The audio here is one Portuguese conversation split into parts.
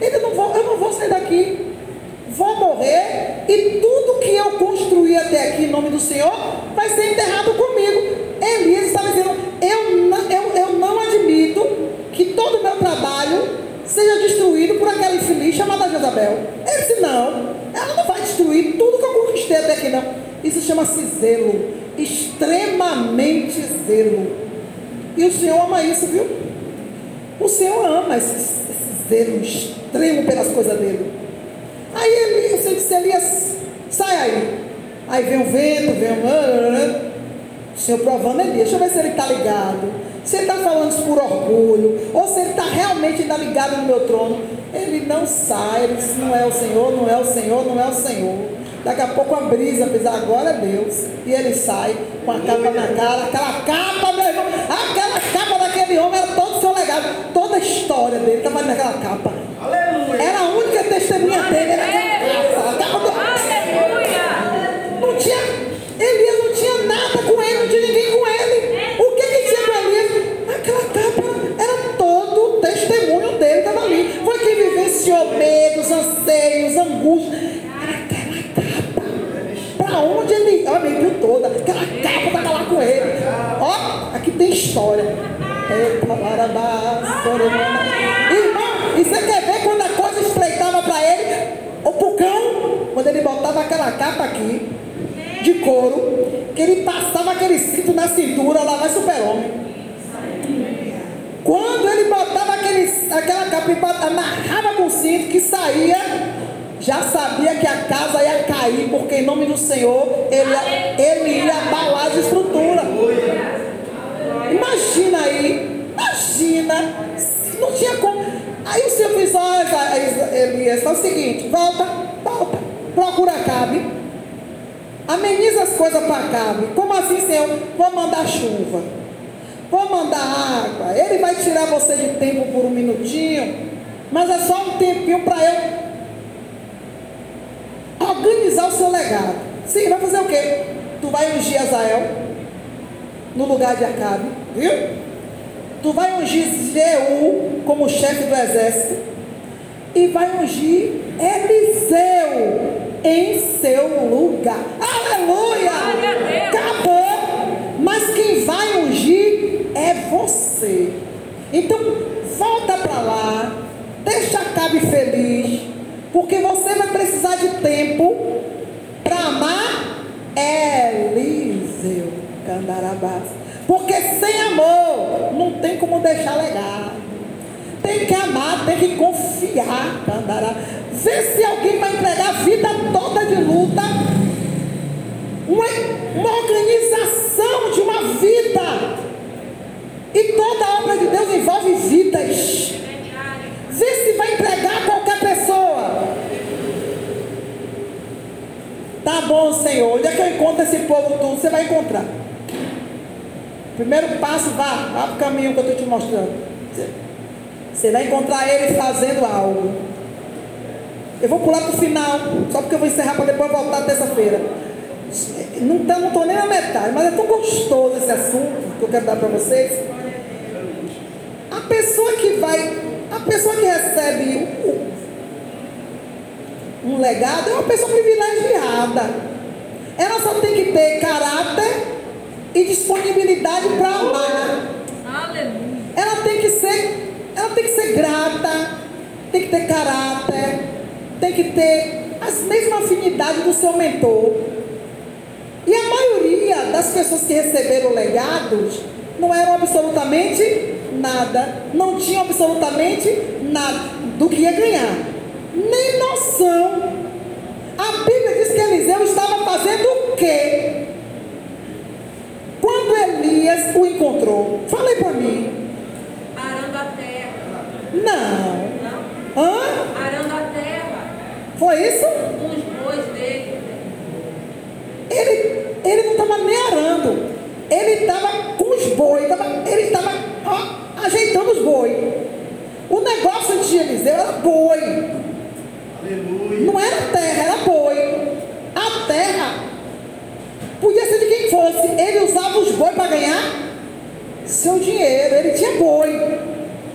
Ele não vou, eu não vou sair daqui. Vou morrer e tudo que eu construí até aqui em nome do Senhor vai ser enterrado comigo. Elias estava dizendo: eu não, eu, eu não admito que todo o meu trabalho seja destruído por aquela infeliz chamada Jezabel. Ele disse: não, ela não vai destruir tudo que eu conquistei até aqui, não. Isso chama-se zelo, extremamente zelo. E o Senhor ama isso, viu? O Senhor ama esse, esse zelo extremo pelas coisas dele. Aí ele, você disse, Elias, sai aí. Aí vem o vento, vem o. O Senhor provando Elias, deixa eu ver se ele está ligado. Se ele está falando isso por orgulho, ou se ele está realmente ainda ligado no meu trono. Ele não sai, ele disse, não é o Senhor, não é o Senhor, não é o Senhor. Daqui a pouco a brisa fez, agora é Deus. E ele sai com a capa na cara, aquela capa, meu irmão, aquela capa daquele homem era todo o seu legado, história dele estava naquela capa. Aleluia. Era a única testemunha dele, era couro, que ele passava aquele cinto na cintura, lá vai super-homem. Quando ele botava aquele, aquela capa e amarrava com o cinto que saía, já sabia que a casa ia cair, porque em nome do Senhor ele, ele ia abalar as estruturas. Imagina aí, imagina, não tinha como. Aí o Senhor fez, olha, Elias, é o seguinte, volta, volta, procura Cabe, ameniza as coisas para Cabe. Como assim, Senhor? Vou mandar chuva, vou mandar água. Ele vai tirar você de tempo por um minutinho, mas é só um tempinho para eu organizar o seu legado. Sim, vai fazer o quê? Tu vai ungir Azael no lugar de Acabe, viu? Tu vai ungir Jeú como chefe do exército e vai ungir Eliseu em seu lugar. Aleluia! Acabou! Mas quem vai ungir é você. Então, volta para lá, deixa Acabe feliz porque você vai precisar de tempo para amar Eliseu Candarabás. Porque sem amor não tem como deixar legado. Tem que amar, tem que confiar, Candará. Vê se alguém vai entregar a vida toda de luta. Uma, uma organização de uma vida. E toda a obra de Deus envolve vidas. Vê se vai entregar qualquer pessoa. Tá bom, Senhor. Onde é que eu encontro esse povo tudo? Você vai encontrar. Primeiro passo, vá, vá para o caminho que eu estou te mostrando. Você vai encontrar ele fazendo algo. Eu vou pular para o final, só porque eu vou encerrar para depois voltar terça-feira. Não estou tá, nem na metade, mas é tão gostoso esse assunto que eu quero dar para vocês. A pessoa que vai a pessoa que recebe um legado é uma pessoa privilegiada. Ela só tem que ter caráter e disponibilidade para amar. Aleluia. Ela tem que ser, ela tem que ser grata, tem que ter caráter, tem que ter as mesmas afinidades do seu mentor. E a maioria das pessoas que receberam legados não eram absolutamente nada, não tinha absolutamente nada do que ia ganhar, nem noção. A Bíblia diz que Eliseu estava fazendo o quê? Quando Elias o encontrou, falei para mim. Arando a terra. Não. Não. Hã? Arando a terra. Foi isso? Os bois dele. Ele, ele não estava nem arando. Ele estava com os bois. Ele estava ajeitando os boi. O negócio de Eliseu era boi. Aleluia. Não era terra, era boi. A terra podia ser de quem fosse. Ele usava os boi para ganhar seu dinheiro. Ele tinha boi.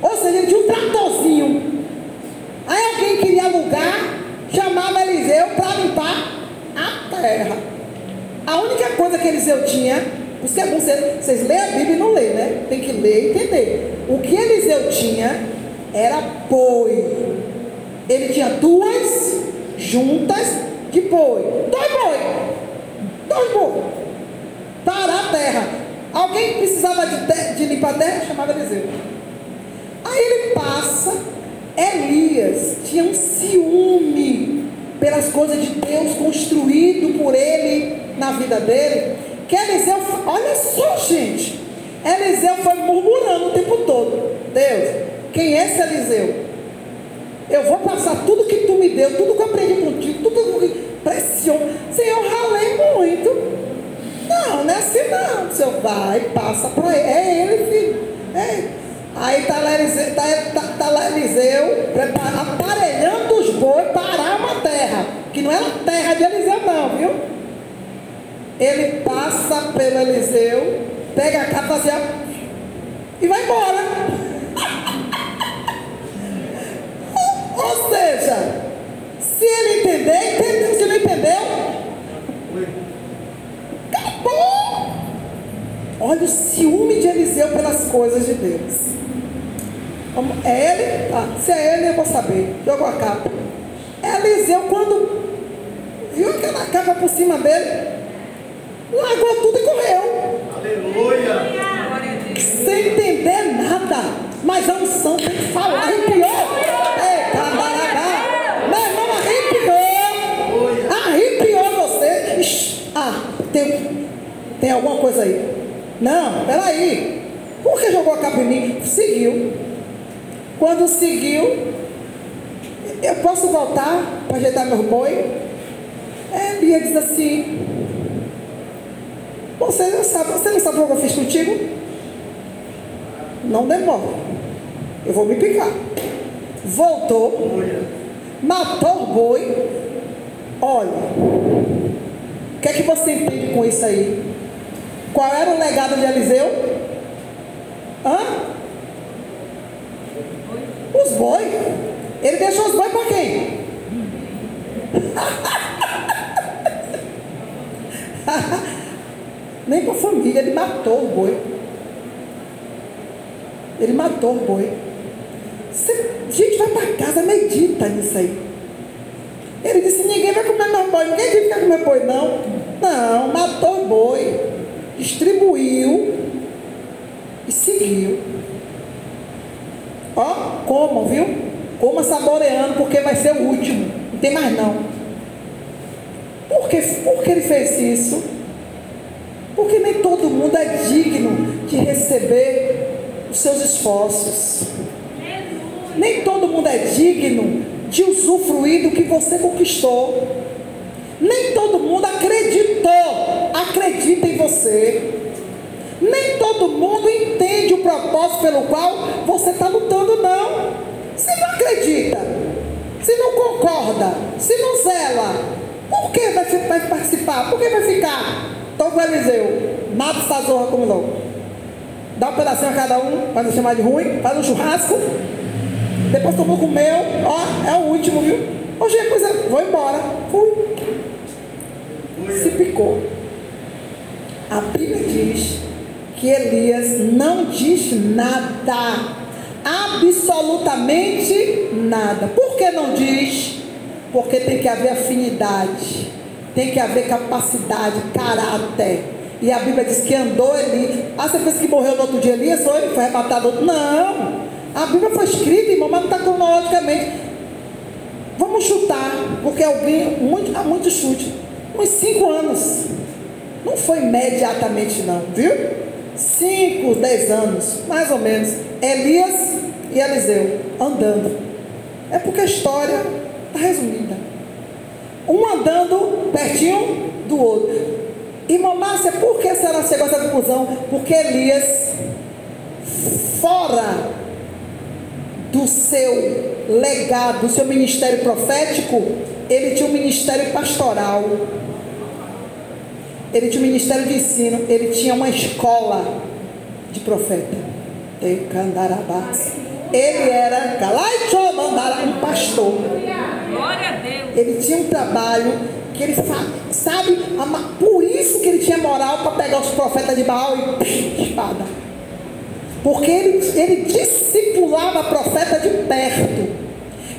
Ou seja, ele tinha um tratorzinho. Aí alguém terra. A única coisa que Eliseu tinha, por isso que é bom vocês, vocês lêem a Bíblia e não lêem, né? Tem que ler e entender. O que Eliseu tinha era boi. Ele tinha duas juntas de boi. Dois boi. Dois boi. Para a terra. Alguém precisava a terra? Chamava Eliseu. Aí ele passa. Elias tinha um ciúme pelas coisas de Deus construído por ele na vida dele. Que Eliseu, olha só, gente. Eliseu foi murmurando o tempo todo. Deus, quem é esse Eliseu? Eu vou passar tudo que tu me deu, tudo que eu aprendi contigo, tudo que pressiona. Senhor, ralei muito. Não, não é assim não. O senhor vai, passa para ele. É ele, filho. É. Aí está lá Eliseu, tá, tá, tá Eliseu aparelhando os bois para uma terra. Que não é terra de Eliseu, não, viu? Ele passa pelo Eliseu, pega a capa assim, e vai embora. Ou seja, se ele entender, entendeu. Se não entendeu, acabou. Olha o ciúme de Eliseu pelas coisas de Deus. É ele? Ah, se é ele, eu vou saber. Jogou a capa. Eliseu, quando viu aquela capa por cima dele, largou tudo e correu. Aleluia! Sem entender nada. Mas a unção tem que falar, arrepiou. Ah, tem, tem alguma coisa aí. Não, peraí. Por que jogou a capa em mim? Seguiu. Quando seguiu, eu posso voltar para ajeitar meu boi? É, Bia diz assim: Você não sabe, você não sabe o que eu fiz contigo? Não demora. Eu vou me picar. Voltou, matou o boi. Olha, que é que você entende com isso aí? Qual era o legado de Eliseu? Hã? Os bois. Ele deixou os bois para quem? Nem para a família, ele matou o boi. Ele matou o boi. Gente, vai para casa, medita nisso aí. Ele disse: ninguém vai comer meu boi, ninguém vai comer boi, não. Não, matou o boi, distribuiu e seguiu. Ó, como, viu? Coma saboreando, porque vai ser o último. Não tem mais não. Por que, por que ele fez isso? Porque nem todo mundo é digno de receber os seus esforços. Nem todo mundo é digno de usufruir do que você conquistou. Nem todo acredita em você. Nem todo mundo entende o propósito pelo qual você está lutando, não. Se não acredita, se não concorda, se não zela, por que vai, vai participar? Por que vai ficar? Então o Eliseu, mata essa zorra como não. Dá um pedacinho a cada um, para não chamar de ruim, faz um churrasco. Depois tomou com o meu, ó, é o último, viu? Hoje é coisa, vou embora. Fui se picou. A Bíblia diz que Elias não diz nada, absolutamente nada. Por que não diz? Porque tem que haver afinidade, tem que haver capacidade, caráter. E a Bíblia diz que andou Elias. Ah, você pensa que morreu no outro dia Elias? Foi, foi arrebatado outro? Não. A Bíblia foi escrita, irmão, mas não está cronologicamente. Vamos chutar, porque alguém, muito, há muito chute uns cinco anos. Não foi imediatamente não, viu? Cinco, dez anos, mais ou menos. Elias e Eliseu andando. É porque a história está resumida. Um andando pertinho do outro. Irmã Márcia, por que será chegou a essa conclusão? Porque Elias, fora do seu legado, do seu ministério profético, ele tinha um ministério pastoral ele tinha um ministério de ensino, ele tinha uma escola de profeta. Ele era um pastor. Glória a Deus. Ele tinha um trabalho que ele sabe, por isso que ele tinha moral para pegar os profetas de Baal e espada. Porque ele, ele discipulava profeta de perto.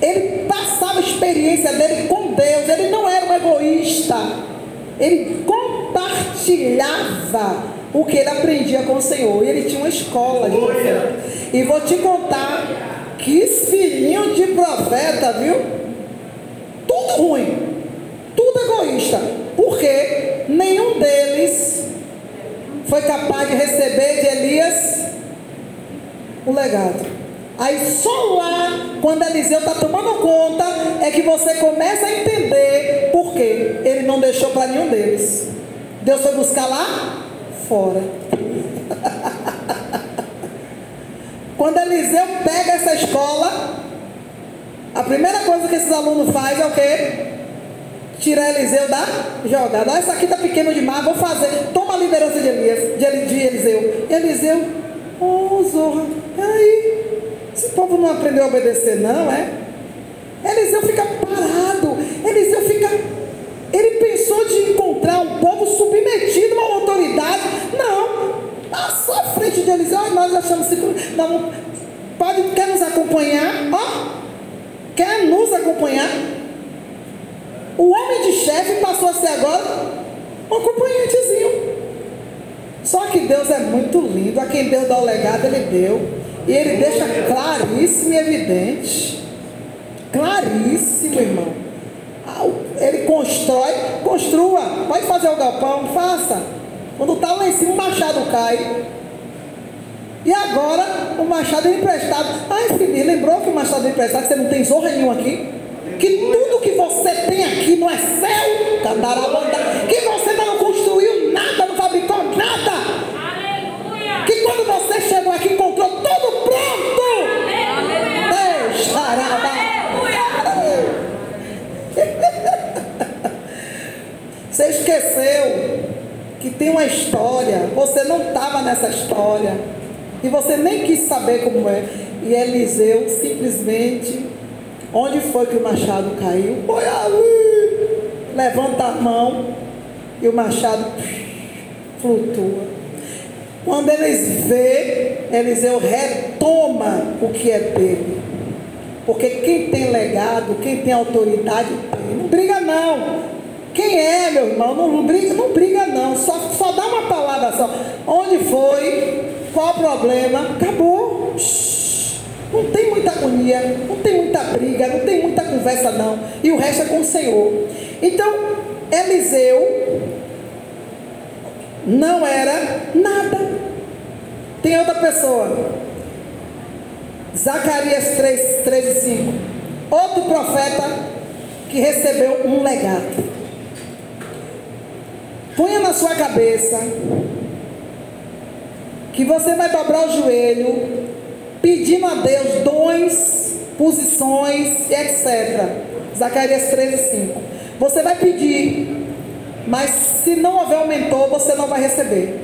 Ele passava a experiência dele com Deus. Ele não era um egoísta. Ele compartilhava o que ele aprendia com o Senhor. E ele tinha uma escola de profeta. E vou te contar que filhinho de profeta, viu? Tudo ruim tudo egoísta, porque nenhum deles foi capaz de receber de Elias o legado. Aí só lá, quando Eliseu está tomando conta, é que você começa a entender por quê. Ele não deixou para nenhum deles. Deus foi buscar lá fora. quando Eliseu pega essa escola, a primeira coisa que esses alunos fazem é o quê? tirar Eliseu da jogada. Ah, essa aqui está pequeno demais, vou fazer. Toma a liderança de, Elias, de, de Eliseu. Eliseu, oh Zorra, aí. Esse povo não aprendeu a obedecer, não, é? Eliseu encontrar um povo submetido a uma autoridade. Não. Passou à frente de Eliseu. Ah, nós achamos seguro. Não, pode, quer nos acompanhar? Ó. Quer nos acompanhar? O homem de chefe passou a ser agora um acompanhantezinho. Só que Deus é muito lindo. A quem Deus dá o legado, Ele deu. E Ele deixa claríssimo e evidente. Claríssimo, irmão. Ele constrói, construa. Pode fazer o galpão, faça. Quando está lá em cima, o machado cai. E agora o machado é emprestado. Ai, filho, lembrou que o machado é emprestado, você não tem zorra nenhuma aqui? que tudo que você tem aqui não é céu, candarabanda, que você não construiu nada, não fabricou nada. Aleluia. Que quando você chegou aqui encontrou tudo pronto. Você esqueceu que tem uma história, você não estava nessa história, e você nem quis saber como é. E Eliseu simplesmente Onde foi que o machado caiu? Foi ali. Levanta a mão e o machado flutua. Quando eles vê, Eliseu retoma o que é dele. Porque quem tem legado, quem tem autoridade, tem. Não briga não. Quem é, meu irmão? Não, não briga, não briga não. Só, só dá uma palavra só. Onde foi? Qual o problema? Acabou. Não tem muita agonia, não tem muita briga, não tem muita conversa, não. E o resto é com o Senhor. Então, Eliseu não era nada. Tem outra pessoa. Zacarias 3, 3 e 5. Outro profeta que recebeu um legado. Ponha na sua cabeça que você vai dobrar o joelho pedindo a Deus dons, posições, etc. Zacarias 13, 5. Você vai pedir, mas se não houver um mentor, você não vai receber.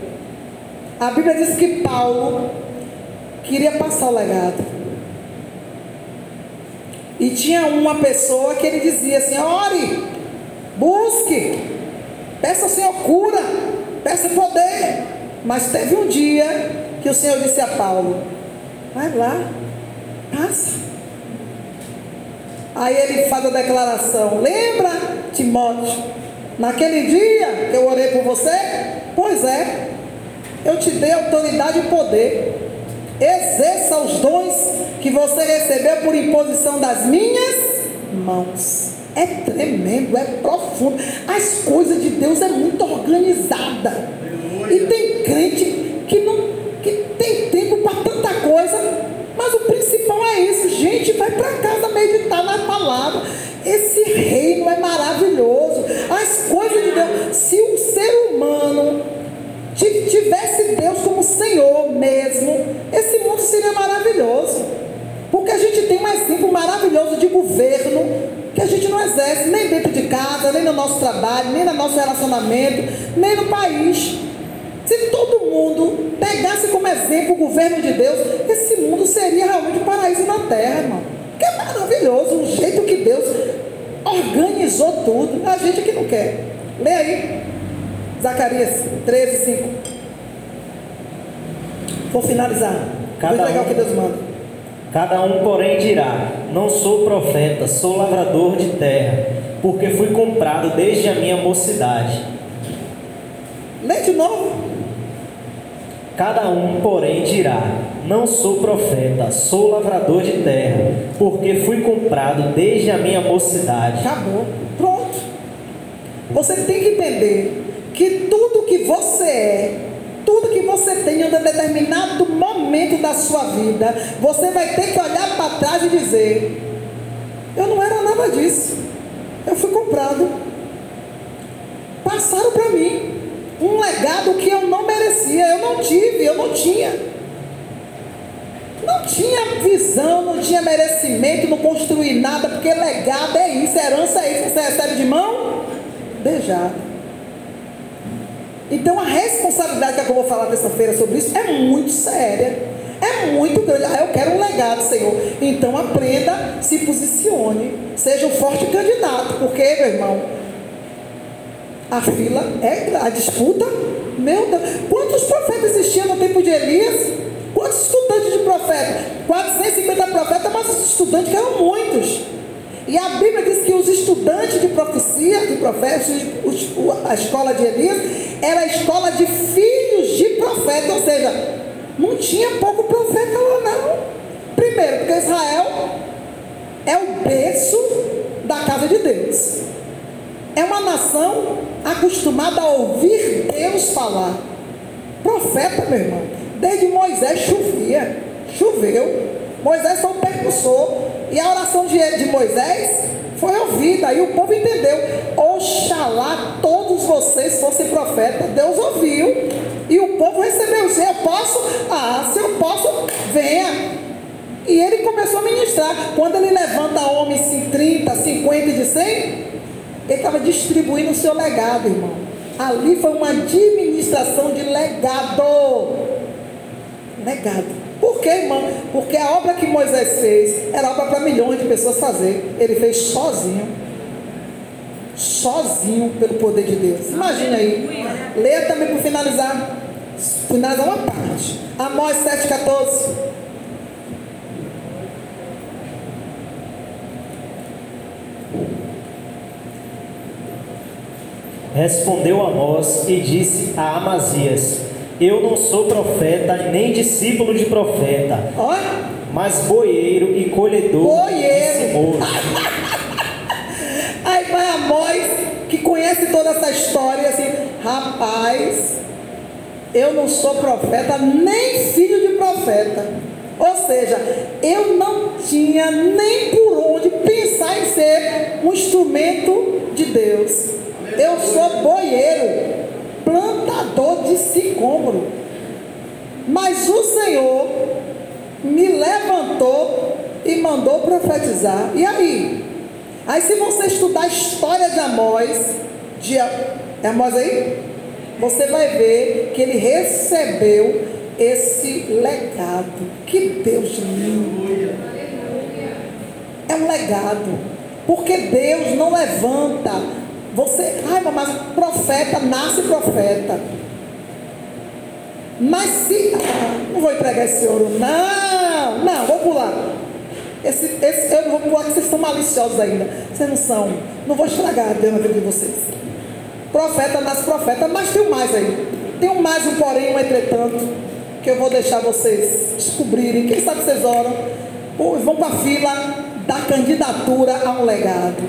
A Bíblia diz que Paulo queria passar o legado. E tinha uma pessoa que ele dizia assim: ore, busque, peça ao Senhor cura. Mas teve um dia que o Senhor disse a Paulo: Vai lá, passa. Aí ele faz a declaração: Lembra, Timóteo, naquele dia que eu orei por você? Pois é, eu te dei autoridade e poder. Exerça os dons que você recebeu por imposição das minhas mãos. É tremendo, é profundo. As coisas de Deus é muito organizada. E tem crente que não que tem tempo para tanta coisa, mas o principal é isso, gente, vai para casa meditar na palavra. Esse reino é maravilhoso. As coisas de Deus, se o ser humano tivesse Deus como Senhor mesmo, esse mundo seria maravilhoso. Porque a gente tem um exemplo maravilhoso de governo que a gente não exerce nem dentro de casa, nem no nosso trabalho, nem no nosso relacionamento, nem no país. Todo mundo pegasse como exemplo o governo de Deus, esse mundo seria realmente um paraíso na terra, irmão. Que é maravilhoso o jeito que Deus organizou organizou tudo. A gente que não quer. Lê aí. Zacarias 13, 5. Vou finalizar. Cada Vou entregar um- o que Deus manda. Cada um, porém, dirá: Não sou profeta, sou lavrador de terra, porque fui comprado desde a minha mocidade. Lê de novo. Cada um, porém, dirá: Não sou profeta, sou lavrador de terra, porque fui comprado desde a minha mocidade. Acabou. Pronto. Você tem que entender que tudo que você é, tudo que você tem em um determinado momento da sua vida, você vai ter que olhar para trás e dizer: Eu não era nada disso. Eu fui comprado. Passaram para mim um legado que eu não merecia, eu não tive, eu não tinha. Não tinha visão, não tinha merecimento, não construí nada, porque legado é isso, herança é isso, você recebe de mão beijada. Então a responsabilidade que eu vou falar terça-feira sobre isso é muito séria, é muito grande. Ah, eu quero um legado, Senhor. Então aprenda, se posicione, seja um forte candidato, porque, meu irmão, a fila é a disputa. Meu Deus, quantos profetas existiam no tempo de Elias? Quantos estudantes de profeta? 450 profetas, mas os estudantes eram muitos. E a Bíblia diz que os estudantes de profecia, de profetas, a escola de Elias, era a escola de filhos de profeta, ou seja, não tinha pouco profeta lá não. Primeiro, porque Israel é o berço da casa de Deus. É uma nação acostumada a ouvir Deus falar. Profeta, meu irmão. Desde Moisés chovia. Choveu. Moisés foi o percussor. E a oração de, de Moisés foi ouvida. E o povo entendeu. Oxalá todos vocês fossem profetas. Deus ouviu. E o povo recebeu. Se eu posso, ah, se eu posso, venha. E ele começou a ministrar. Quando ele levanta homens em 30, 50 e de 100, ele estava distribuindo o seu legado, irmão. Ali foi uma administração de legado. Legado. Por quê, irmão? Porque a obra que Moisés fez era obra para milhões de pessoas fazer. Ele fez sozinho. Sozinho pelo poder de Deus. Imagina aí. Leia também para finalizar. Finalizar uma parte. Amós 7,14. Respondeu Amós e disse a Amazias: Eu não sou profeta, nem discípulo de profeta, mas boieiro e colhedor Boieiro. de. Aí vai Amós, que conhece toda essa história, assim, rapaz, eu não sou profeta, nem filho de profeta. Ou seja, eu não tinha nem por onde pensar em ser um instrumento de Deus. Eu sou boieiro, plantador de sicômoro. Mas o Senhor me levantou e mandou profetizar. E aí? Aí se você estudar a história de Amós, de é Amós aí? Você vai ver que ele recebeu esse legado. Que Deus lindo. É um legado. Porque Deus não levanta. Você, ai, mas profeta nasce profeta. Mas se. Ah, não vou entregar esse ouro, não, não, vou pular. Esse, esse, eu não vou pular, que vocês são maliciosos ainda. Vocês não são. Não vou estragar Deus na vida de vocês. Profeta nasce profeta, mas tem um mais aí. Tem um mais, um porém, um entretanto, que eu vou deixar vocês descobrirem. Quem sabe vocês oram, ou vão para a fila da candidatura a um legado.